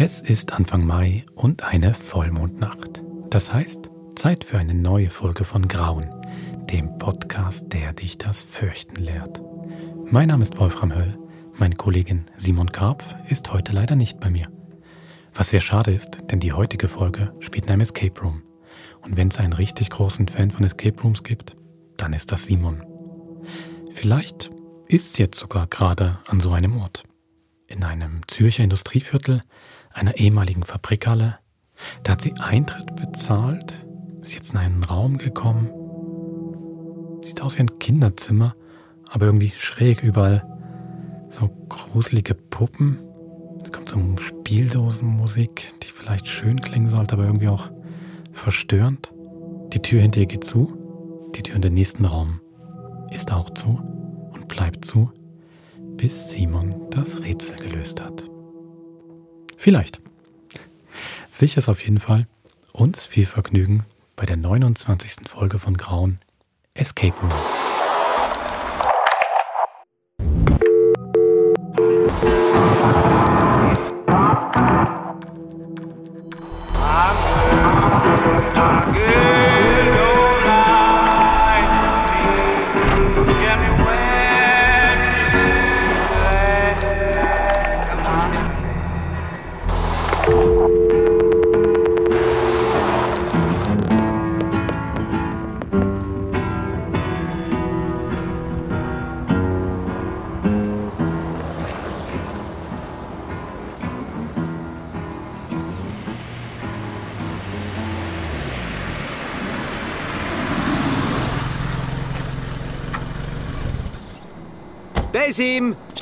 Es ist Anfang Mai und eine Vollmondnacht. Das heißt, Zeit für eine neue Folge von Grauen, dem Podcast, der dich das Fürchten lehrt. Mein Name ist Wolfram Höll. Meine Kollegin Simon Karpf ist heute leider nicht bei mir. Was sehr schade ist, denn die heutige Folge spielt in einem Escape Room. Und wenn es einen richtig großen Fan von Escape Rooms gibt, dann ist das Simon. Vielleicht ist es jetzt sogar gerade an so einem Ort. In einem Zürcher Industrieviertel, einer ehemaligen Fabrikhalle. Da hat sie Eintritt bezahlt, ist jetzt in einen Raum gekommen. Sieht aus wie ein Kinderzimmer, aber irgendwie schräg überall. So gruselige Puppen. Es kommt so Spieldosenmusik, die vielleicht schön klingen sollte, aber irgendwie auch verstörend. Die Tür hinter ihr geht zu. Die Tür in den nächsten Raum ist auch zu und bleibt zu, bis Simon das Rätsel gelöst hat. Vielleicht. Sicher ist auf jeden Fall uns viel Vergnügen bei der 29. Folge von Grauen Escape Room.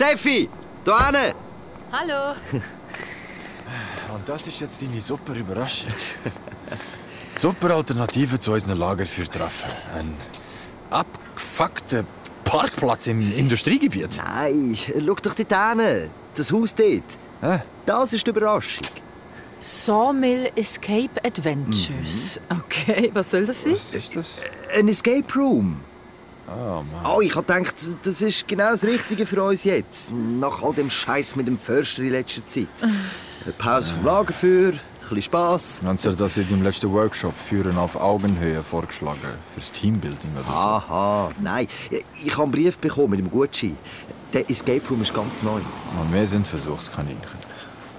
Steffi, da hinten. Hallo. Und das ist jetzt deine super Überraschung. super Alternative zu unseren Lagerfeuertreffen. Ein abgefuckter Parkplatz im Industriegebiet. Nein, schau doch dort hinten. Das Haus dort. Hä? Das ist die Überraschung. Sawmill Escape Adventures. Okay, was soll das sein? Was ist das? Ein Escape Room. Oh Mann. Oh, ich habe gedacht, das ist genau das Richtige für uns jetzt. Nach all dem Scheiß mit dem Förster in letzter Zeit. Eine Pause vom Lagerfeuer, ein bisschen Spass. Haben Sie das in deinem letzten Workshop Führen auf Augenhöhe vorgeschlagen? Fürs Teambuilding oder so? Aha, nein. Ich habe einen Brief bekommen mit dem Gutschein. Der Escape Room ist ganz neu. Und wir sind Versuchskaninchen.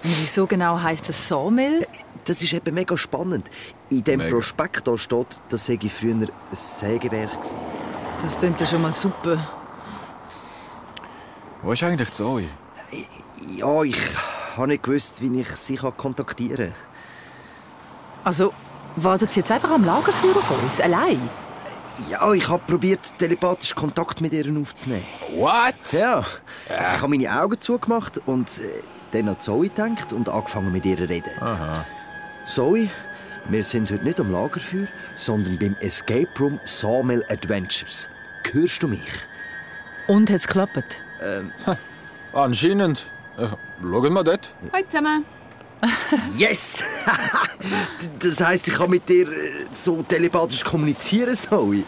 Wieso genau heißt das Sawmill? Das ist eben mega spannend. In dem Mega. Prospekt da steht, das sei früher ein Sägewerk. gewesen. Das klingt ja schon mal super. Wo ist eigentlich Zoe? Ja, ich habe nicht gewusst, wie ich sie kontaktieren kann. Also, wartet sie jetzt einfach am Lagerfeuer auf uns, allein? Ja, ich habe probiert, telepathisch Kontakt mit ihr aufzunehmen. What? Ja, ich habe meine Augen zugemacht und äh, dann an Zoe gedacht und angefangen mit ihr zu reden. Aha. Zoe, wir sind heute nicht am Lagerfeuer, sondern beim Escape Room Sawmill Adventures. Hörst du mich? Und hat's geklappt? Anscheinend. Äh, schauen wir dort. Hallo zusammen. Yes! das heisst, ich kann mit dir äh, so telepathisch kommunizieren, Zoe?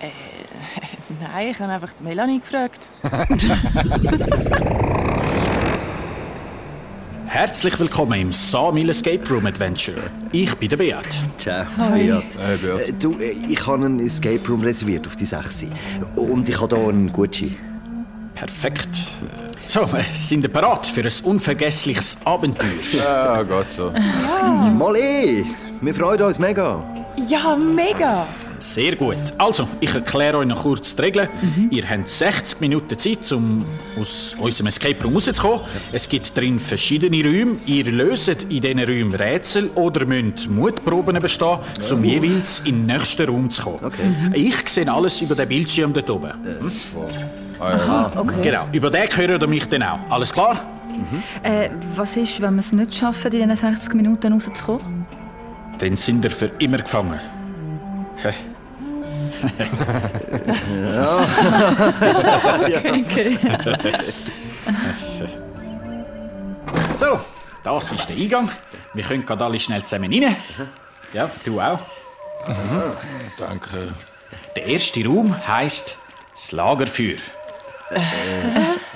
Nein, ich habe einfach die Melanie gefragt. Herzlich willkommen im Sawmill Escape Room Adventure. Ich bin der Beat. Ciao, Beat. Hey, Beat. Äh, Du, äh, ich habe einen Escape Room reserviert auf die 6. Und ich habe hier einen Gutschein. Perfekt. So, äh, sind ihr bereit für ein unvergessliches Abenteuer? Ja, geht so. Mal eh! Wir freuen uns mega. Ja, mega! Sehr gut. Also, ich erkläre euch noch kurz die Regeln. Ihr habt 60 Minuten Zeit, um aus unserem Escape Room rauszukommen. Es gibt drin verschiedene Räume. Ihr löst in diesen Räumen Rätsel oder müsst Mutproben bestehen, um jeweils in den nächsten Raum zu kommen. Ich sehe alles über den Bildschirm dort oben. Ah, ja. Genau, über den hört ihr mich dann auch. Alles klar? Äh, was ist, wenn wir es nicht schaffen, in diesen 60 Minuten rauszukommen? Dann sind ihr für immer gefangen. Hä? Okay. So, das ist der Eingang. Wir können gerade alle schnell zusammen rein. Ja, du auch. Danke. Der erste Raum heisst das Lagerfeuer.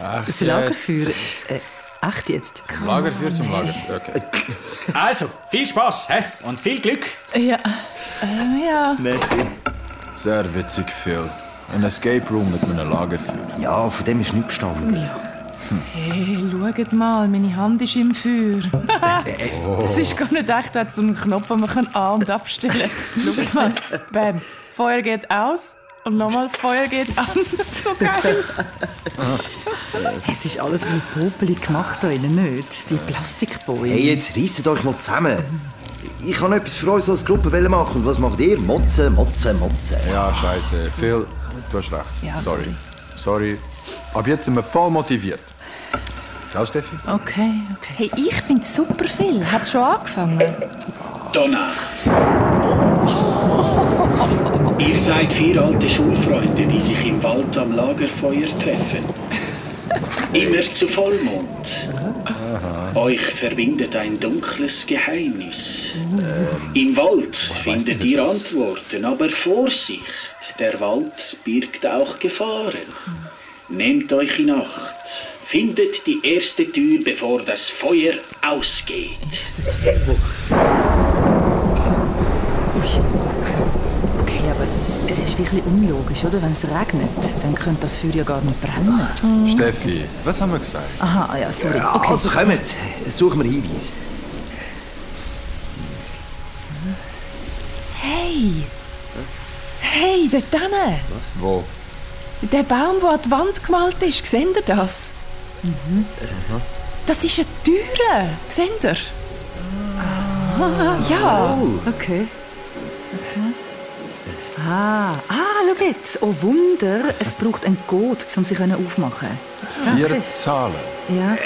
Ach, Das Lagerfeuer. Äh, Echt jetzt? Lagerfeuer zum Lagerfeuer. Okay. Also, viel Spaß hä? und viel Glück. Ja. Äh, ja. Merci. Sehr witzig, Phil. Ein Escape Room mit einem Lagerfeuer. Ja, von dem ist nichts gestanden. Hey, schaut mal, meine Hand ist im Feuer. Es ist gar nicht echt, da hat so einen Knopf, den man kann an- und abstellen kann. Schaut mal. Bam. Feuer geht aus und nochmal Feuer geht an. so geil. Es ist alles wie popelig gemacht da innen, nicht? Die Plastikboje. Hey, jetzt reisset euch mal zusammen. Ich kann etwas für uns als Gruppe machen. Und was macht ihr? Motzen, motzen, motzen. Ja, scheiße. Phil, du hast recht. Ja, sorry. sorry. Ab jetzt sind wir voll motiviert. Ciao, Steffi. Okay, okay. Hey, ich finde es super viel. Hat schon angefangen? Donna. Ihr seid vier alte Schulfreunde, die sich im Wald am Lagerfeuer treffen. Immer zu Vollmond. Euch verbindet ein dunkles Geheimnis. Im Wald findet ihr Antworten, aber Vorsicht, der Wald birgt auch Gefahren. Nehmt euch in Acht. Findet die erste Tür, bevor das Feuer ausgeht. Okay, aber es ist wirklich unlogisch, oder? Wenn es regnet, dann könnte das Feuer ja gar nicht brennen. Steffi, was haben wir gesagt? Aha, ja, sorry. Okay. Also kommt, suchen wir Hinweis. Hey! Hey, dort hinten. Wo? Der Baum, der an die Wand gemalt ist, seht ihr das? Das ist eine Türe. Seht ihr? Ah, ja. Okay. Ah, ah, schau jetzt. Oh Wunder, es braucht einen Code, um sie aufmachen zu Vier können. Zahlen. Ja,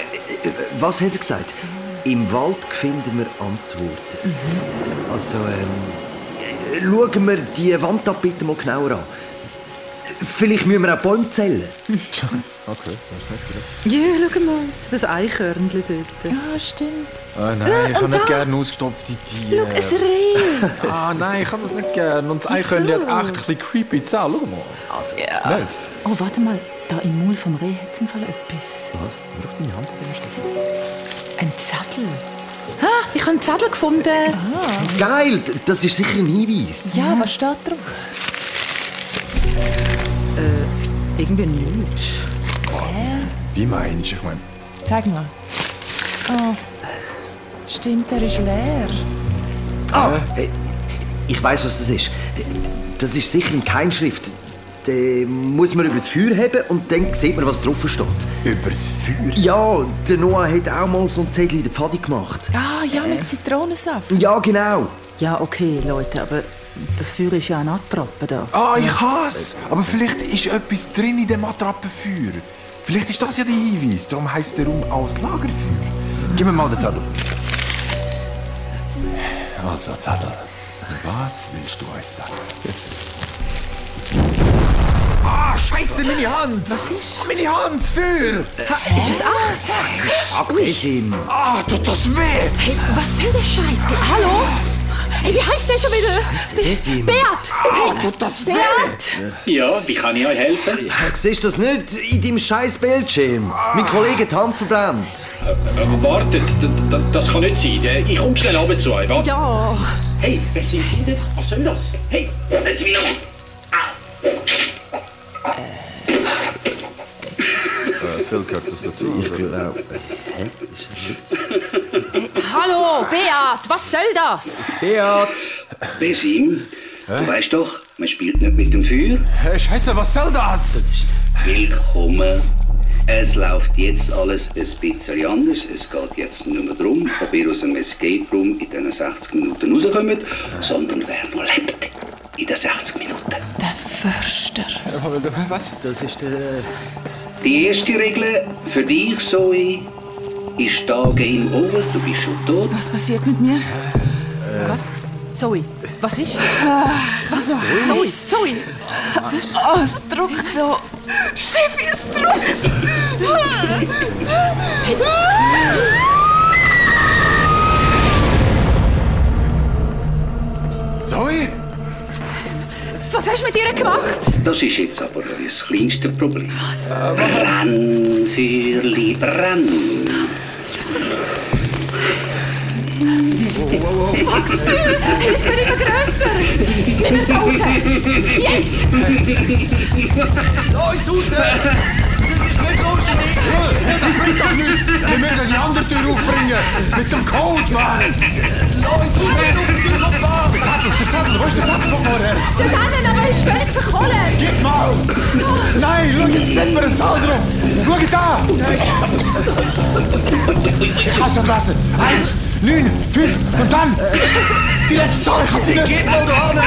Was hat er gesagt? Im Wald finden wir Antworten. Also, ähm, schauen wir die Wandtapete mal genauer an. Vielleicht müssen wir auch Bäume zählen. Okay, das ist nicht ja schau mal. Das Eichhörnchen dort. Ja, stimmt. Ah, nein, ich habe nicht gerne ausgestopfte Tiere. Ein Reh. Ah, nein, ich habe das nicht gerne. Und das Eichhörnchen hat echt ein bisschen creepy Zahlen. Schau mal. Also, Nicht? Oh, warte mal. Da im Maul vom Reh hat es im Fall etwas. was? Hör auf deine Hand an Ein Zettel. Ah, ich habe einen Zettel gefunden. Geil, das ist sicher ein Hinweis. Ja, was steht drauf? Irgendwie nichts. Wie meinst du? Ich meine, Zeig mal. Oh. Stimmt, der ist leer. Ah, äh, ich weiß, was das ist. Das ist sicher in Keimschrift. Da muss man über das Feuer haben und dann sieht man, was drauf steht. übers Feuer. Ja, der Noah hat auch mal so ein Zettel in der Pfadi gemacht. Ah, ja, mit Zitronensaft. Ja, genau. Ja, okay, Leute, aber das Feuer ist ja eine Attrappe da. Ah, ich hasse Aber vielleicht ist etwas drin in dem Attrappenfeuer. Vielleicht ist das ja der Hinweis. Darum heisst der Raum aus Lagerfeuer. Gib mir mal den Zettel. Also, Zettel. Was willst du uns sagen? Ah, Scheiße, meine Hand! Was ist? Meine Hand, Feuer! Ist es acht? Ab Besim. Ah, tut das weh! Hey, was soll der Scheiß? Hey, hallo? Hey, wie heißt der schon wieder? Besim. Beat! Ah, tut das weh! Ja, wie kann ich euch helfen? Siehst du das nicht in deinem scheiß Bildschirm? Mein Kollege hat die Hand verbrannt. Äh, wartet, d- d- das kann nicht sein. Äh, Ich komme schnell runter zu euch. Warte. Ja. Hey, wer sind Sie denn? Was soll das? Hey, Sie mich noch. Äh, Phil gehört das dazu. Ich glaube. Hä? Ist das nicht? Hallo, Beat, was soll das? Beat! Besim, du weißt doch, man spielt nicht mit dem Feuer. Hey, Scheiße, was soll das? Willkommen. Es läuft jetzt alles ein bisschen anders. Es geht jetzt nicht mehr darum, ob ihr aus dem Escape Room in diesen 60 Minuten rauskommt, sondern wer noch lebt in den 60 Minuten. Der Förster. Was? Das ist der. Die erste Regel für dich, Zoe, ist da Game Over. Du bist schon tot. Was passiert mit mir? Was? Zoe, was ist? Also, Zoe, Zoe! oh, es drückt so. Cheffi, es drückt. Zoe? Was hast du mit ihr gemacht? Das ist jetzt aber das kleinste Problem. Was? Brenn, Feuerli, brenn. Wachsgefühl! Es wird immer grösser! Nimm mir Pause! Jetzt! Los, raus! Das ist nicht lustig! Das bringt doch nichts! Wir müssen die andere Tür aufbringen! Mit dem Code, Mann! Los, raus, du Psychopath! Der Zettel, der Zettel, wo ist der Zettel von vorher? Der Rennen, aber er ist völlig verkohlt! Gib mal! Nein, schau, jetzt sieht man eine Zahl drauf! Schau da! Ich kann nicht lesen! Eins, neun, fünf und dann... Die letzte Zahl, ich kann sie nicht! Gib mal da hin!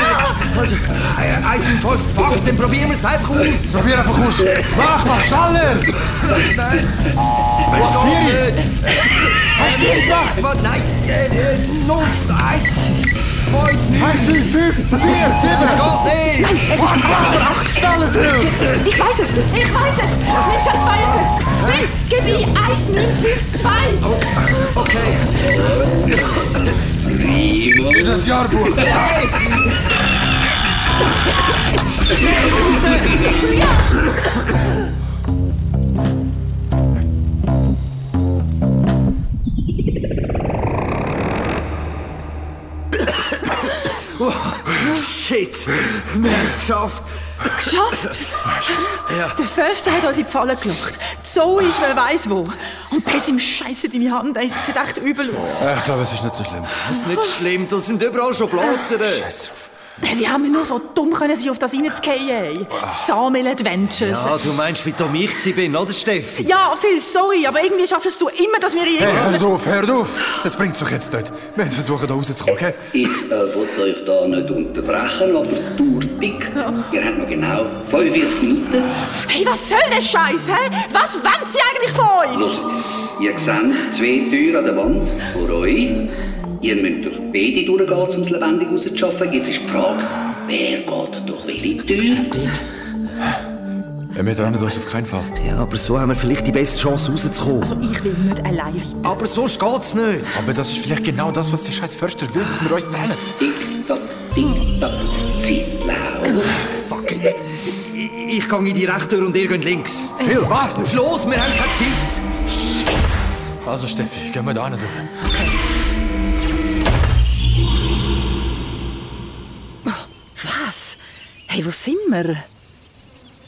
Also, äh, eins in fünf, fuck, dann probieren wir es einfach aus! Probier einfach aus! Mach mal, schneller! Nein! Was, vier? Gemacht? Was? Nein! Null, eins, fünf, neun! Eins, neun, fünf, vier, sieben! Nicht! Es ist acht vor acht! Schneller, Phil! Ich weiß es! Ich weiß es! 1952! Phil, gib mir 1952! Okay. Primo. Das Jahrbuch! Shit! Wir haben es geschafft! Geschafft! Der Förster hat uns in die Falle gelockt. Die Zoe ist wer weiß wo. Und bis im Scheiße deine Hand, es sieht echt übel aus. Ich glaube, es ist nicht so schlimm. Das ist nicht schlimm, da sind überall Schubladen. Wie haben wir nur so dumm können sein, auf das reinzugehen, ey? Samel Adventures. Ja, du meinst, wie dumm ich bin, oder Steffi? Ja, Phil, sorry, aber irgendwie schaffst du immer, dass wir Hey, irgendwie... hör auf, hör auf! Das bringt's doch jetzt nicht. Wir müssen versuchen, da rauszukommen, okay? Ich äh, wollte euch da nicht unterbrechen, aber die Tour dick. Ihr habt noch genau 45 Minuten. Hey, was soll der Scheiß, hä? Was wollen sie eigentlich von uns? Los, ihr seht zwei Türen an der Wand vor euch. Ihr müsst durch beide durchgehen, um es lebendig rauszuschaffen. Jetzt ist die Frage, wer geht durch welche Tür? Wir trennen uns auf keinen Fall. Ja, aber so haben wir vielleicht die beste Chance rauszukommen. Also, ich will nicht allein weiter. aber sonst geht's nicht. Aber das ist vielleicht genau das, was der scheiß Förster will, dass wir uns trennen. Tick-Tack, Tick-Tack, Zeit läuft. Fuck it. Ich, ich gehe in die rechte Tür und ihr geht links. Phil, warte! Los, wir haben keine Zeit. Also, Steffi, gehen wir da hin durch. Hey, wo sind wir?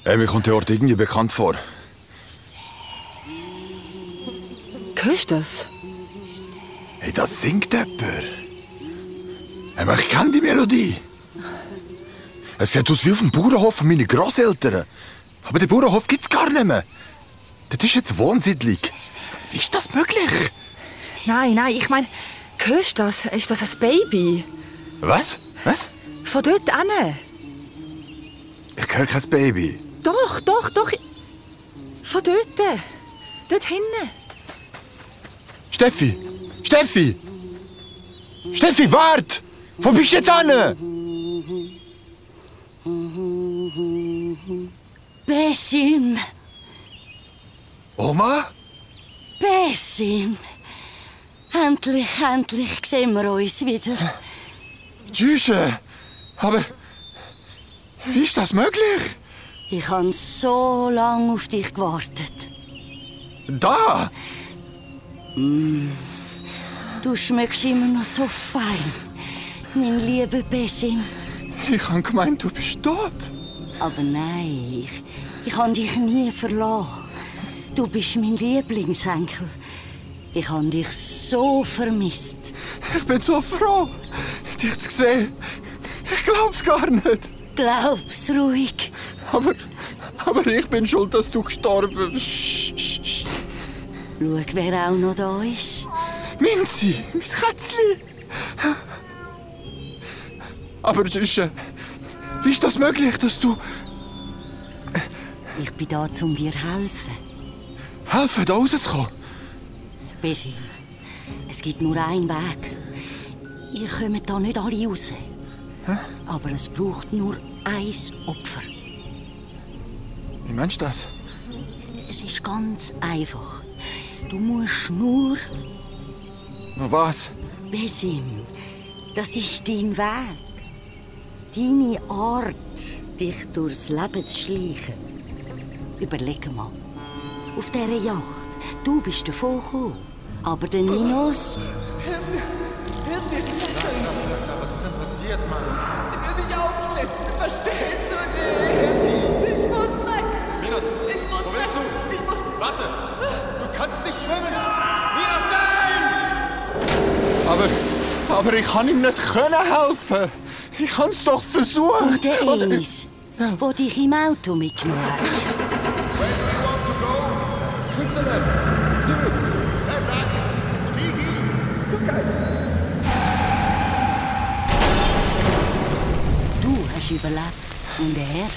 Ey, mir kommt der Ort irgendwie bekannt vor. Hörst du das? Hey, das singt jemand. Hey, aber ich kenne die Melodie. Es sieht aus wie auf dem Bauernhof von meinen Grosseltern. Aber den Bauernhof gibt's gar nicht mehr. Das ist jetzt Wohnsiedlung. Wie ist das möglich? Nein, nein, ich meine, hörst du das? Ist das ein Baby? Was? Was? Von dort an? Ich höre kein Baby. Doch, doch, doch. Von dort. Dort hinten. Steffi! Steffi! Steffi, wart! Wo bist du jetzt an? Besim, Oma? Besim. Endlich, endlich sehen wir uns wieder. Tschüss. Aber wie ist das möglich? Ich habe so lange auf dich gewartet. Da! Du schmeckst immer noch so fein, mein lieber Besim. Ich habe gemeint, du bist tot. Aber nein, ich, ich habe dich nie verloren. Du bist mein Lieblingsenkel. Ich habe dich so vermisst. Ich bin so froh, dich zu sehen. Ich glaub's gar nicht. Glaub's ruhig. Aber, aber ich bin schuld, dass du gestorben bist. Schau, wer auch noch da ist. Minzi, mein Kätzchen. Aber Tschüss. Wie ist das möglich, dass du Ich bin da, um dir zu helfen. helfen, da rauszukommen? Besi, es gibt nur einen Weg. Ihr kommt da nicht alle raus. Aber es braucht nur ein Opfer. Wie meinst du das? Es ist ganz einfach. Du musst nur, Noch was? Besim, das ist dein Weg. Deine Art, dich durchs Leben zu schleichen. Überleg mal. Auf dieser Yacht, du bist davon gekommen. Aber der Ninos, Was ist denn passiert, Mann? Sie will mich aufschlitzen, verstehst du nicht? Ich muss weg. Minos, Ich muss wo weg. bist du? Ich muss... Warte! Du kannst nicht schwimmen! Minos, nein! Aber, aber ich kann ihm nicht können helfen. Ich kann es doch versuchen. und der Und- Enis, der dich im Auto mitgenommen hat. Hast überlebt. Und er?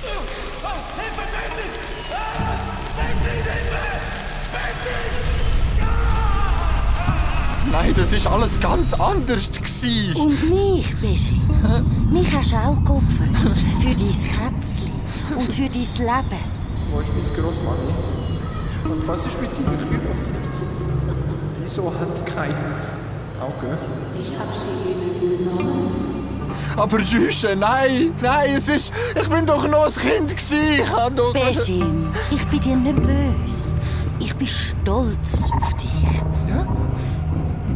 Nein, das ist alles ganz anders gsi. Und mich, Bessi. Mich hast du auch geopfert. Für dein Kätzchen und für dein Leben. Wo ist meine Grossmami? Und was ist mit deiner Kühe passiert? Wieso hat es kein Auge? Ich habe sie ihnen genommen. Aber Süße, nein, nein, es ist. Ich bin doch noch ein Kind. Ich hab doch. Besim, ich bin dir nicht böse. Ich bin stolz auf dich. Ja?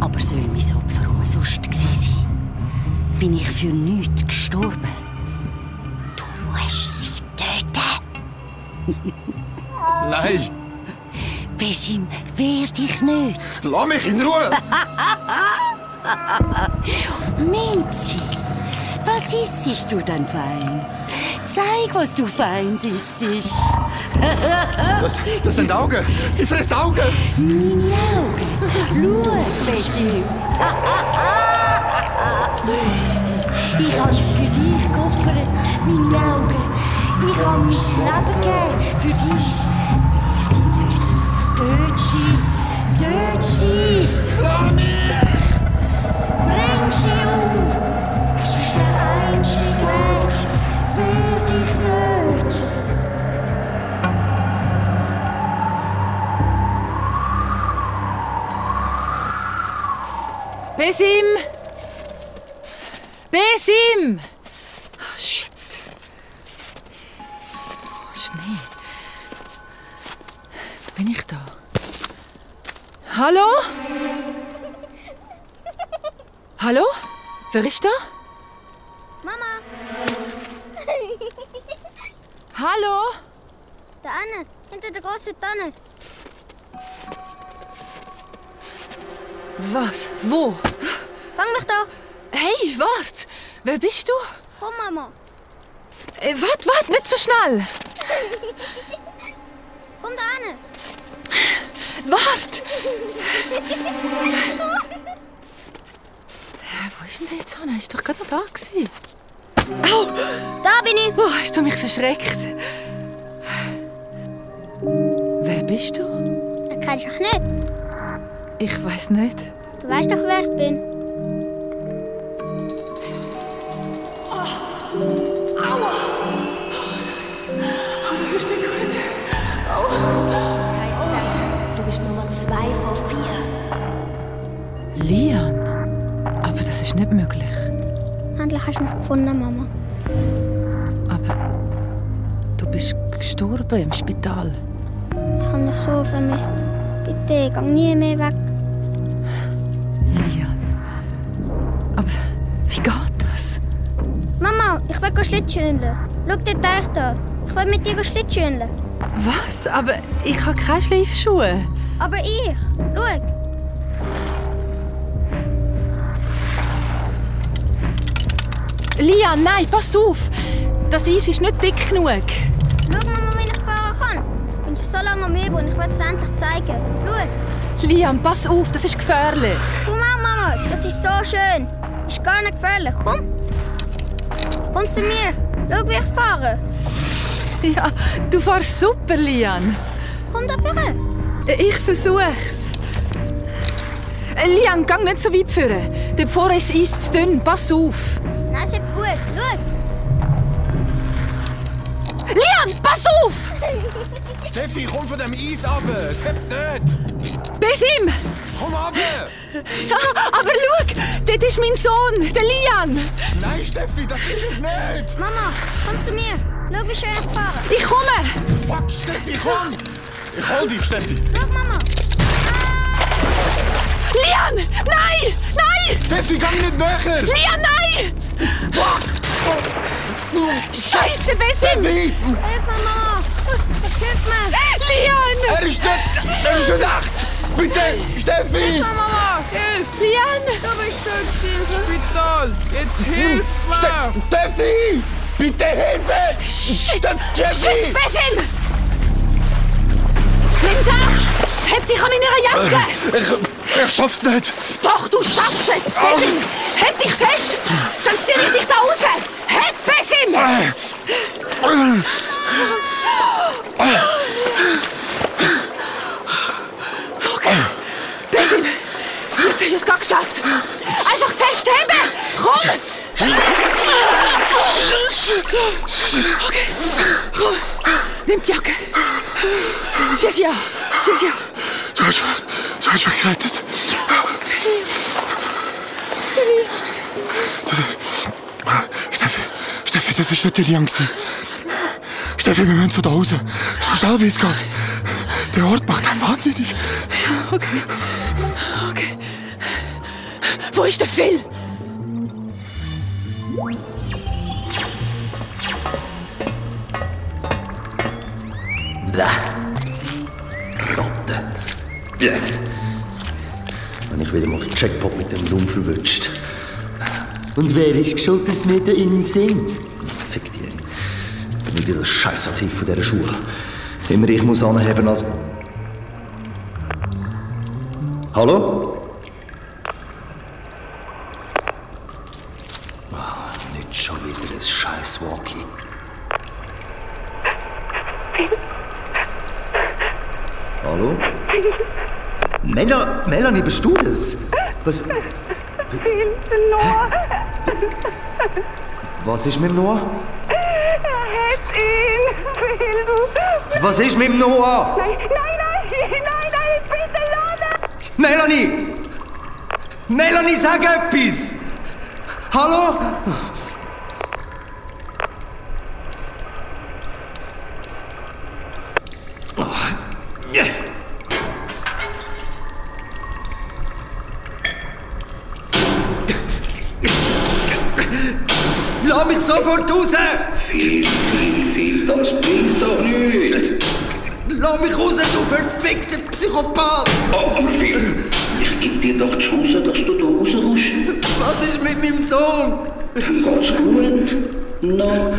Aber soll mein Opfer umsonst gewesen sein? Bin ich für nichts gestorben? Du musst sie töten. Nein, Besim, wehr dich nicht. lass mich in Ruhe! Minzi, was isst du denn feins? Zeig, was du feins isst. Das, das sind Augen! Sie frisst Augen! Meine Augen. Schau, Besim. Ich habe sie für dich geopfert, meine Augen. Ich habe mein Leben gegeben für dich. Wehr dich nicht. Dort sie. Dort sie. Bring sie um. Besim! Besim! Oh, shit. Oh, Schnee. Wo bin ich da? Hallo? Hallo? Wer ist da? Hallo? da Anne, hinter der großen Tanne. Was? Wo? Fang mich doch. Hey, wart! Wer bist du? Komm, Mama. Äh, wart, wart, nicht so schnell! Komm da Anne. Wart! Hä, Wo ist denn der jetzt hin? Ist doch gerade noch da gewesen. Au! Da bin ich. Oh, hast du mich verschreckt? Wer bist du? Das kennst du doch nicht. Ich weiß nicht. Du weißt doch, wer ich bin. Oh, das ist nicht gut. Das heisst dann, du bist Nummer zwei von vier. Lian? Aber das ist nicht möglich. Endlich hast du mich gefunden, Mama. Aber du bist gestorben im Spital. Ich habe dich so vermisst. Bitte, geh nie mehr weg. Lian. Aber wie geht das? Mama, ich will Schlittschuhen. Schau den Teich da. Ich will mit dir Schlittschuhen. Was? Aber ich habe keine Schleifschuhe. Aber ich. Lian, nein, pass auf! Das Eis ist nicht dick genug. Schau, Mama, wie ich fahren kann. Ich bin schon so lange am Üben und ich will es endlich zeigen. Schau. Lian, pass auf, das ist gefährlich. Komm mal, Mama. Das ist so schön. Ist gar nicht gefährlich. Komm. Komm zu mir. Schau, wie ich fahre. Ja, du fährst super, Lian. Komm da vorne. Ich versuch's. Lian, geh nicht so weit führen. Dort vorne ist das Eis zu dünn. Pass auf. Nein, ist gut. Schau. Lian, pass auf! Steffi, komm von dem Eis ab! Es hebt nicht! Besim! Komm ab! Ja, aber schau, dort ist mein Sohn, der Lian. Nein, Steffi, das ist es nicht! Mama, komm zu mir. Schau, wie schön ich fahre. Ich komme. Fuck, Steffi, komm! Ich hol dich, Steffi! Schau, Mama. Nein! Steffi, geh nicht näher! Lian, nein! Scheiße, Bessim! Steffi! Hilfe, Mama! Hilf mir! Lian! Er ist nicht... Er ist nicht echt! Bitte, Steffi! Mama, hilf! Lian! Du bist schuld gewesen. Spital! Jetzt hilf Ste mir! Steffi! Bitte Hilfe! Shit! Ste Steffi! Shit, Bessim! Linda! Heb dich an meiner Jacke! Ich, ich schaff's nicht! Doch, du schaffst es, Bessim! Heb dich fest! Dann zieh ich dich da raus! Heb, Bessim! Okay. Bessim! Jetzt hast du es gerade geschafft! Einfach festheben! Komm! Okay, komm! Nimm die Jacke! Zieh sie an! Zieh sie an! Du hast, du hast mich gerettet. Steffi, das ist nicht der Lian. Steffi, wir müssen von da raus. So schnell wie es geht. Der Ort macht einen wahnsinnig. Okay. Okay. Wo ist der Phil? Bäh. Ratte. Bäh. Wenn ich wieder mal den Jackpot mit dem Lump verwünscht. Und wer ist schuld, dass wir da innen sind? Fick dir. Ich bin wieder das Scheißarchiv von dieser Schule. Immer ich muss anheben als... Hallo? Ah, nicht schon wieder ein scheiß Walkie. Hallo? Mela Melanie, bist du das? Was... Noah, Was ist mit dem Noah? er hat ihn. Was ist mit dem Noah? Nein, nein, nein, nein, nein, bitte lass Melanie! Melanie, sag etwas! Hallo? Lass mich sofort raus! Viel, viel, viel, das bringt doch nichts. Lass mich raus, du verfickter Psychopath! Aber Phil, ich gebe dir doch die Chance, dass du da rauskommst. Was ist mit meinem Sohn? Ganz gut. Na,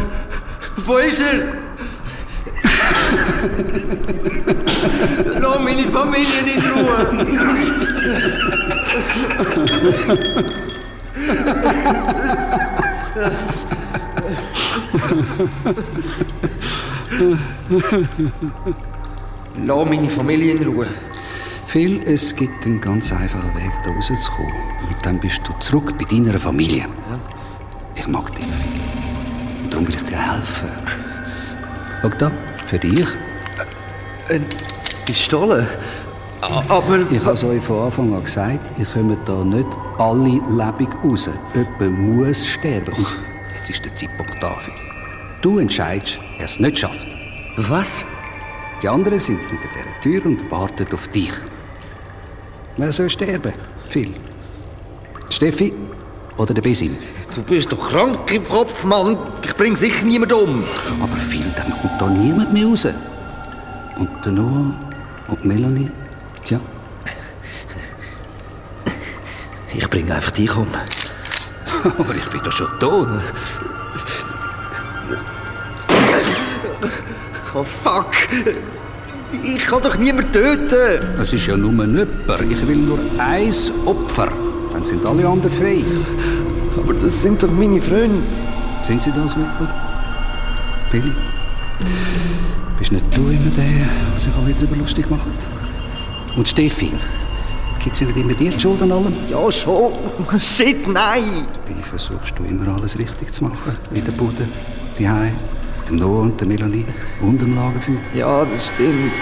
Wo ist er? Lass meine Familie in Ruhe! Lass meine Familie in Ruhe. Phil, es gibt einen ganz einfachen Weg, da rauszukommen. Und dann bist du zurück bei deiner Familie. Ich mag dich, Phil. Und darum will ich dir helfen. Schau da, für dich. Eine Pistole? Aber... Ich habe es euch von Anfang an gesagt, ihr kommt da nicht alle lebendig raus. Jemand muss sterben. Jetzt ist der Zeitpunkt da, Phil. Du entscheidest, wer es nicht schafft. Was? Die anderen sind hinter dieser Tür und warten auf dich. Wer soll sterben? Phil. Steffi oder der Besim? Du bist doch krank im Kopf, Mann. Ich bring sicher niemand um. Aber Phil, dann kommt da niemand mehr raus. Und der Noah und Melanie, tja, Ich bring einfach dich um. Aber ich bin doch schon tot. Oh fuck! Ich kann doch niemand töten! Das ist ja nur jemand. Ich will nur ein Opfer. Dann sind alle anderen frei. Aber das sind doch meine Freunde. Sind sie das wirklich? Phil? Bist nicht du immer der, der sich alle darüber lustig macht? Und Steffi? Gibt sie nicht immer dir die Schuld an allem? Ja, schon. Shit, nein! Dabei versuchst du immer alles richtig zu machen. Wie der Bude, die Hai, dem Noah und der Melanie und dem Lagerfeuer. Ja, das stimmt.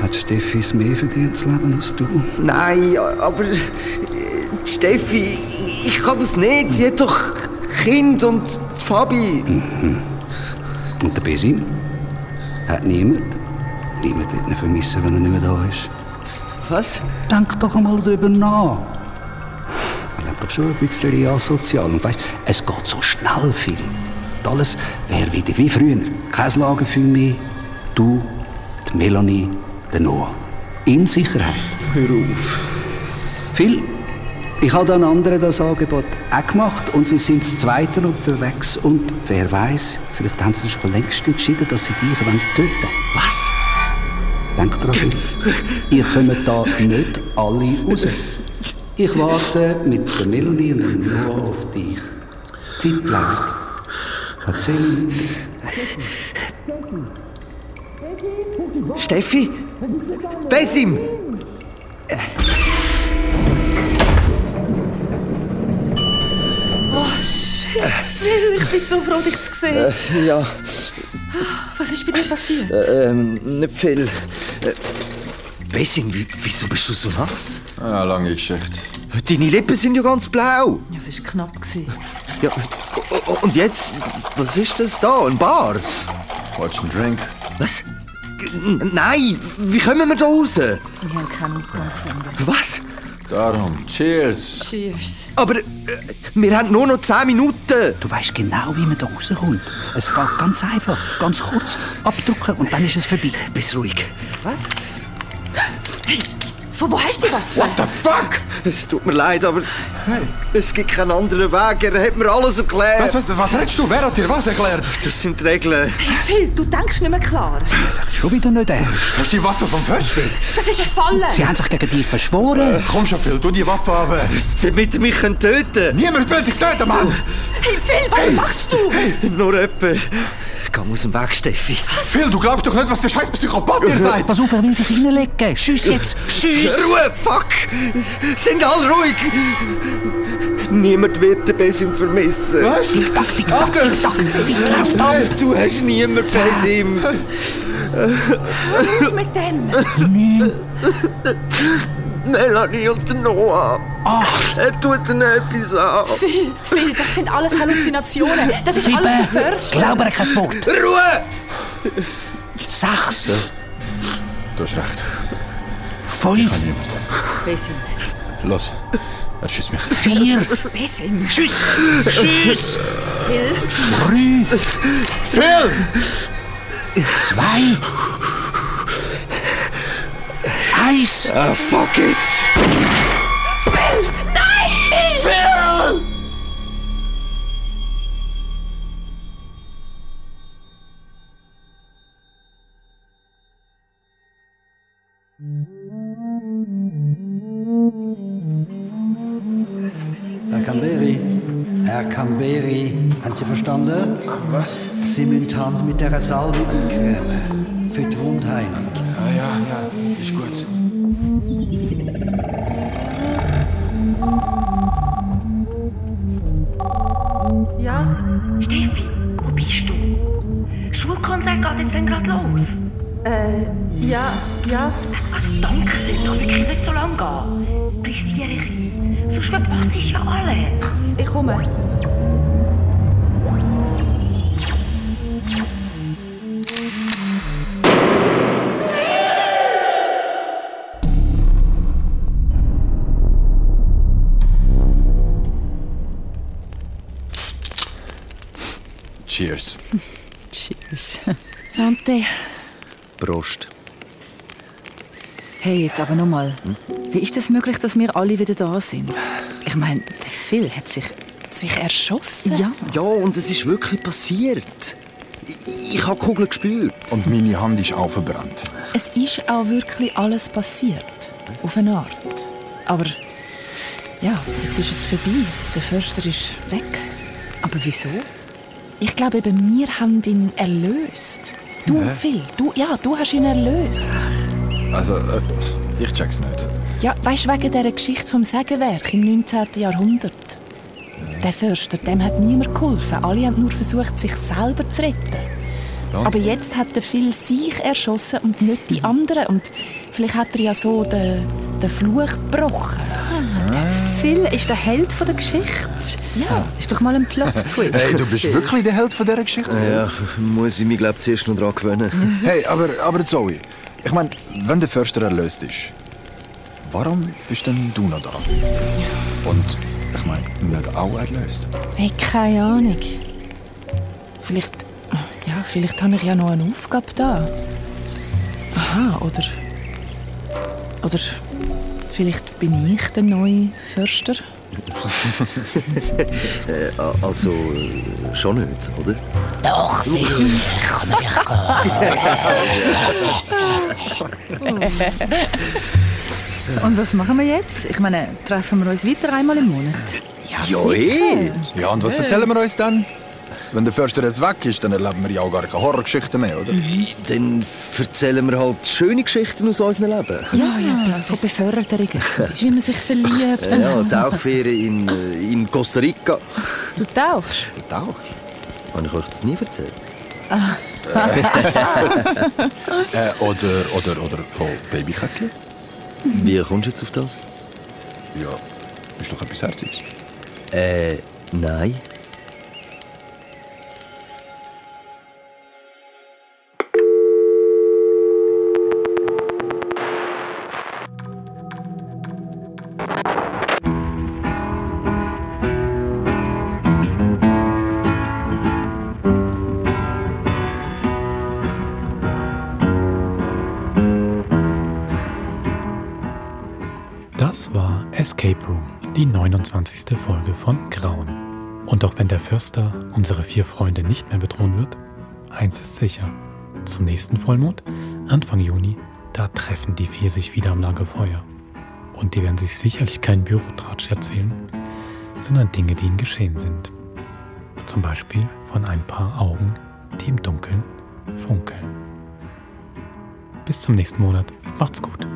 Hat Steffi es mehr verdient zu leben als du? Nein, aber... äh, Steffi, ich kann das nicht. Sie hat doch Kind und Fabi. Und der Besim? Hat niemand? Niemand wird ihn vermissen, wenn er nicht mehr da ist. Was? Denk doch einmal darüber nach. Lebt doch doch schon ein bisschen asozial. Und weißt, es geht so schnell viel. Und alles wäre wieder wie früher. Kein Lager für mich. Du, die Melanie, der Noah. In Sicherheit. Hör auf. Phil, ich habe den anderen das Angebot auch gemacht und sie sind das Zweite unterwegs. Und wer weiß, vielleicht haben sie schon längst entschieden, dass sie dich töten wollen. Was? Denk dran, Phil. Ihr kommt da nicht alle raus. Ich warte mit der Melanie und dem Noah auf dich. Die Zeit läuft. Erzähl. Steffi? Besim! Oh, shit, Phil, ich bin so froh, dich zu sehen. Äh, ja, Was ist bei dir passiert? äh, ähm, nicht viel. Äh, wie- wieso bist du so nass? Ja, lange Geschichte. Deine Lippen sind ja ganz blau. Ja, es war knapp. gewesen. Ja, und jetzt, was ist das da? Ein Bar? Willst du einen Drink? Was? N- Nein, wie kommen wir da raus? Wir haben keinen Ausgang gefunden. Was? Darum, cheers. Cheers. Aber äh, wir haben nur noch 10 Minuten. Du weißt genau, wie man da rauskommt. Es geht ganz einfach, ganz kurz abdrücken und dann ist es vorbei. Bist ruhig. Was? Hey, von wo hast du die Waffe? What the fuck? Es tut mir leid, aber es gibt keinen anderen Weg. Er hat mir alles erklärt. Was, was, was redest du? Wer hat dir was erklärt? Das sind die Regeln. Phil, du denkst nicht mehr klar. Schon wieder nicht ernst. Hast du die Waffe vom Förster? Das ist eine Falle. Sie haben sich gegen dich verschworen. Komm schon, Phil, tu die Waffe ab. Damit ihr mich töten Niemand will dich töten, Mann! Hey, Phil, was machst du? Nur jemand. Komm aus dem Weg, Steffi. Phil, du glaubst doch nicht, was der scheiß Psychopath dir sagt! Pass auf, er will dich reinlegen. Schieß jetzt, schieß! Ruhe, fuck! Sind alle ruhig! Niemand wird den Besim vermissen. Was? Tick-Tack, Tick-Tack, Tick-Tack. Zeit läuft an. Du hast niemand Besim. Auf mit dem. Neun, Melanie und Noah. acht, Er tut ihnen etwas an. Phil, Phil, das sind alles Halluzinationen. Das ist alles der sieben. Förster. Glaube er kein Wort. Ruhe! Sechs, Du hast recht. fünf. Besim. Los, er schießt mich. vier, Besim. Schuss, Schuss, Phil. drei, Phil! zwei, eins. Ah, fuck it! Phil! Herr Camberi, Herr Camberi, haben Sie verstanden? Was? Sie müssen die Hand mit dieser Salbe eincremen. Für die Wundheilung. Ah, ja, ja, ist gut. Ja? Steffi, wo bist du? Schulkonzert geht jetzt dann gerade los. Äh, ja, ja. Also danke, es soll wirklich nicht so lange gehen. Pressiere ich ein. Sonst verpasse ich ja alles. Ich komme. Cheers. Cheers. Santé. Prost. Hey, jetzt aber nochmal. Wie ist es möglich, dass wir alle wieder da sind? Ich meine, der Phil hat sich... Sich erschossen? Ja. Ja, und es ist wirklich passiert. Ich, ich habe die Kugel gespürt. Und meine Hand ist auch verbrannt. Es ist auch wirklich alles passiert. Auf eine Art. Aber ja, jetzt ist es vorbei. Der Förster ist weg. Aber wieso? Ich glaube, eben, wir haben ihn erlöst. Du, Phil, du, ja, du hast ihn erlöst. Also, äh, ich check's nicht. Ja, weißt du, wegen dieser Geschichte vom Sägewerk im 19. Jahrhundert. Der Förster, dem hat niemand geholfen. Alle haben nur versucht, sich selber zu retten. Aber jetzt hat der Phil sich erschossen und nicht die anderen. Und vielleicht hat er ja so den, den Fluch gebrochen. Phil ist der Held von der Geschichte. Ja. Ist doch mal ein Plot-Twist. Hey, du bist wirklich der Held von dieser Geschichte? Ja, muss ich mich glaub, zuerst noch daran gewöhnen. Hey, aber, aber Zoe, ich meine, wenn der Förster erlöst ist, warum bist denn du noch da? Und Ich meine, nicht auch erlöst. Hey, keine Ahnung. Vielleicht, ja, vielleicht habe ich ja noch eine Aufgabe da. Aha, oder... Oder vielleicht bin ich der neue Förster? äh, also, äh, schon nicht, oder? Doch, vielleicht kann man dich Und was machen wir jetzt? Ich meine, treffen wir uns weiter einmal im Monat? Ja, eh. Ja, und was erzählen wir uns dann? Wenn der Förster jetzt weg ist, dann erleben wir ja auch gar keine Horrorgeschichten mehr, oder? Dann erzählen wir halt schöne Geschichten aus unserem Leben. Ja, ja, von Beförderungen. Wie man sich verliebt. Äh, Ja, Tauchferien in, äh, in Costa Rica. Du tauchst? Du tauchst? Habe ich euch das nie erzählt? Äh, oder, oder, oder von Babykätzchen? Wie kommst du jetzt auf das? Ja, ist doch etwas Herziges. Äh, nein. Das war Escape Room, die 29. Folge von Grauen. Und auch wenn der Förster unsere vier Freunde nicht mehr bedrohen wird, eins ist sicher. Zum nächsten Vollmond, Anfang Juni, da treffen die vier sich wieder am Lagerfeuer. Und die werden sich sicherlich keinen Bürotratsch erzählen, sondern Dinge, die ihnen geschehen sind. Zum Beispiel von ein paar Augen, die im Dunkeln funkeln. Bis zum nächsten Monat. Macht's gut.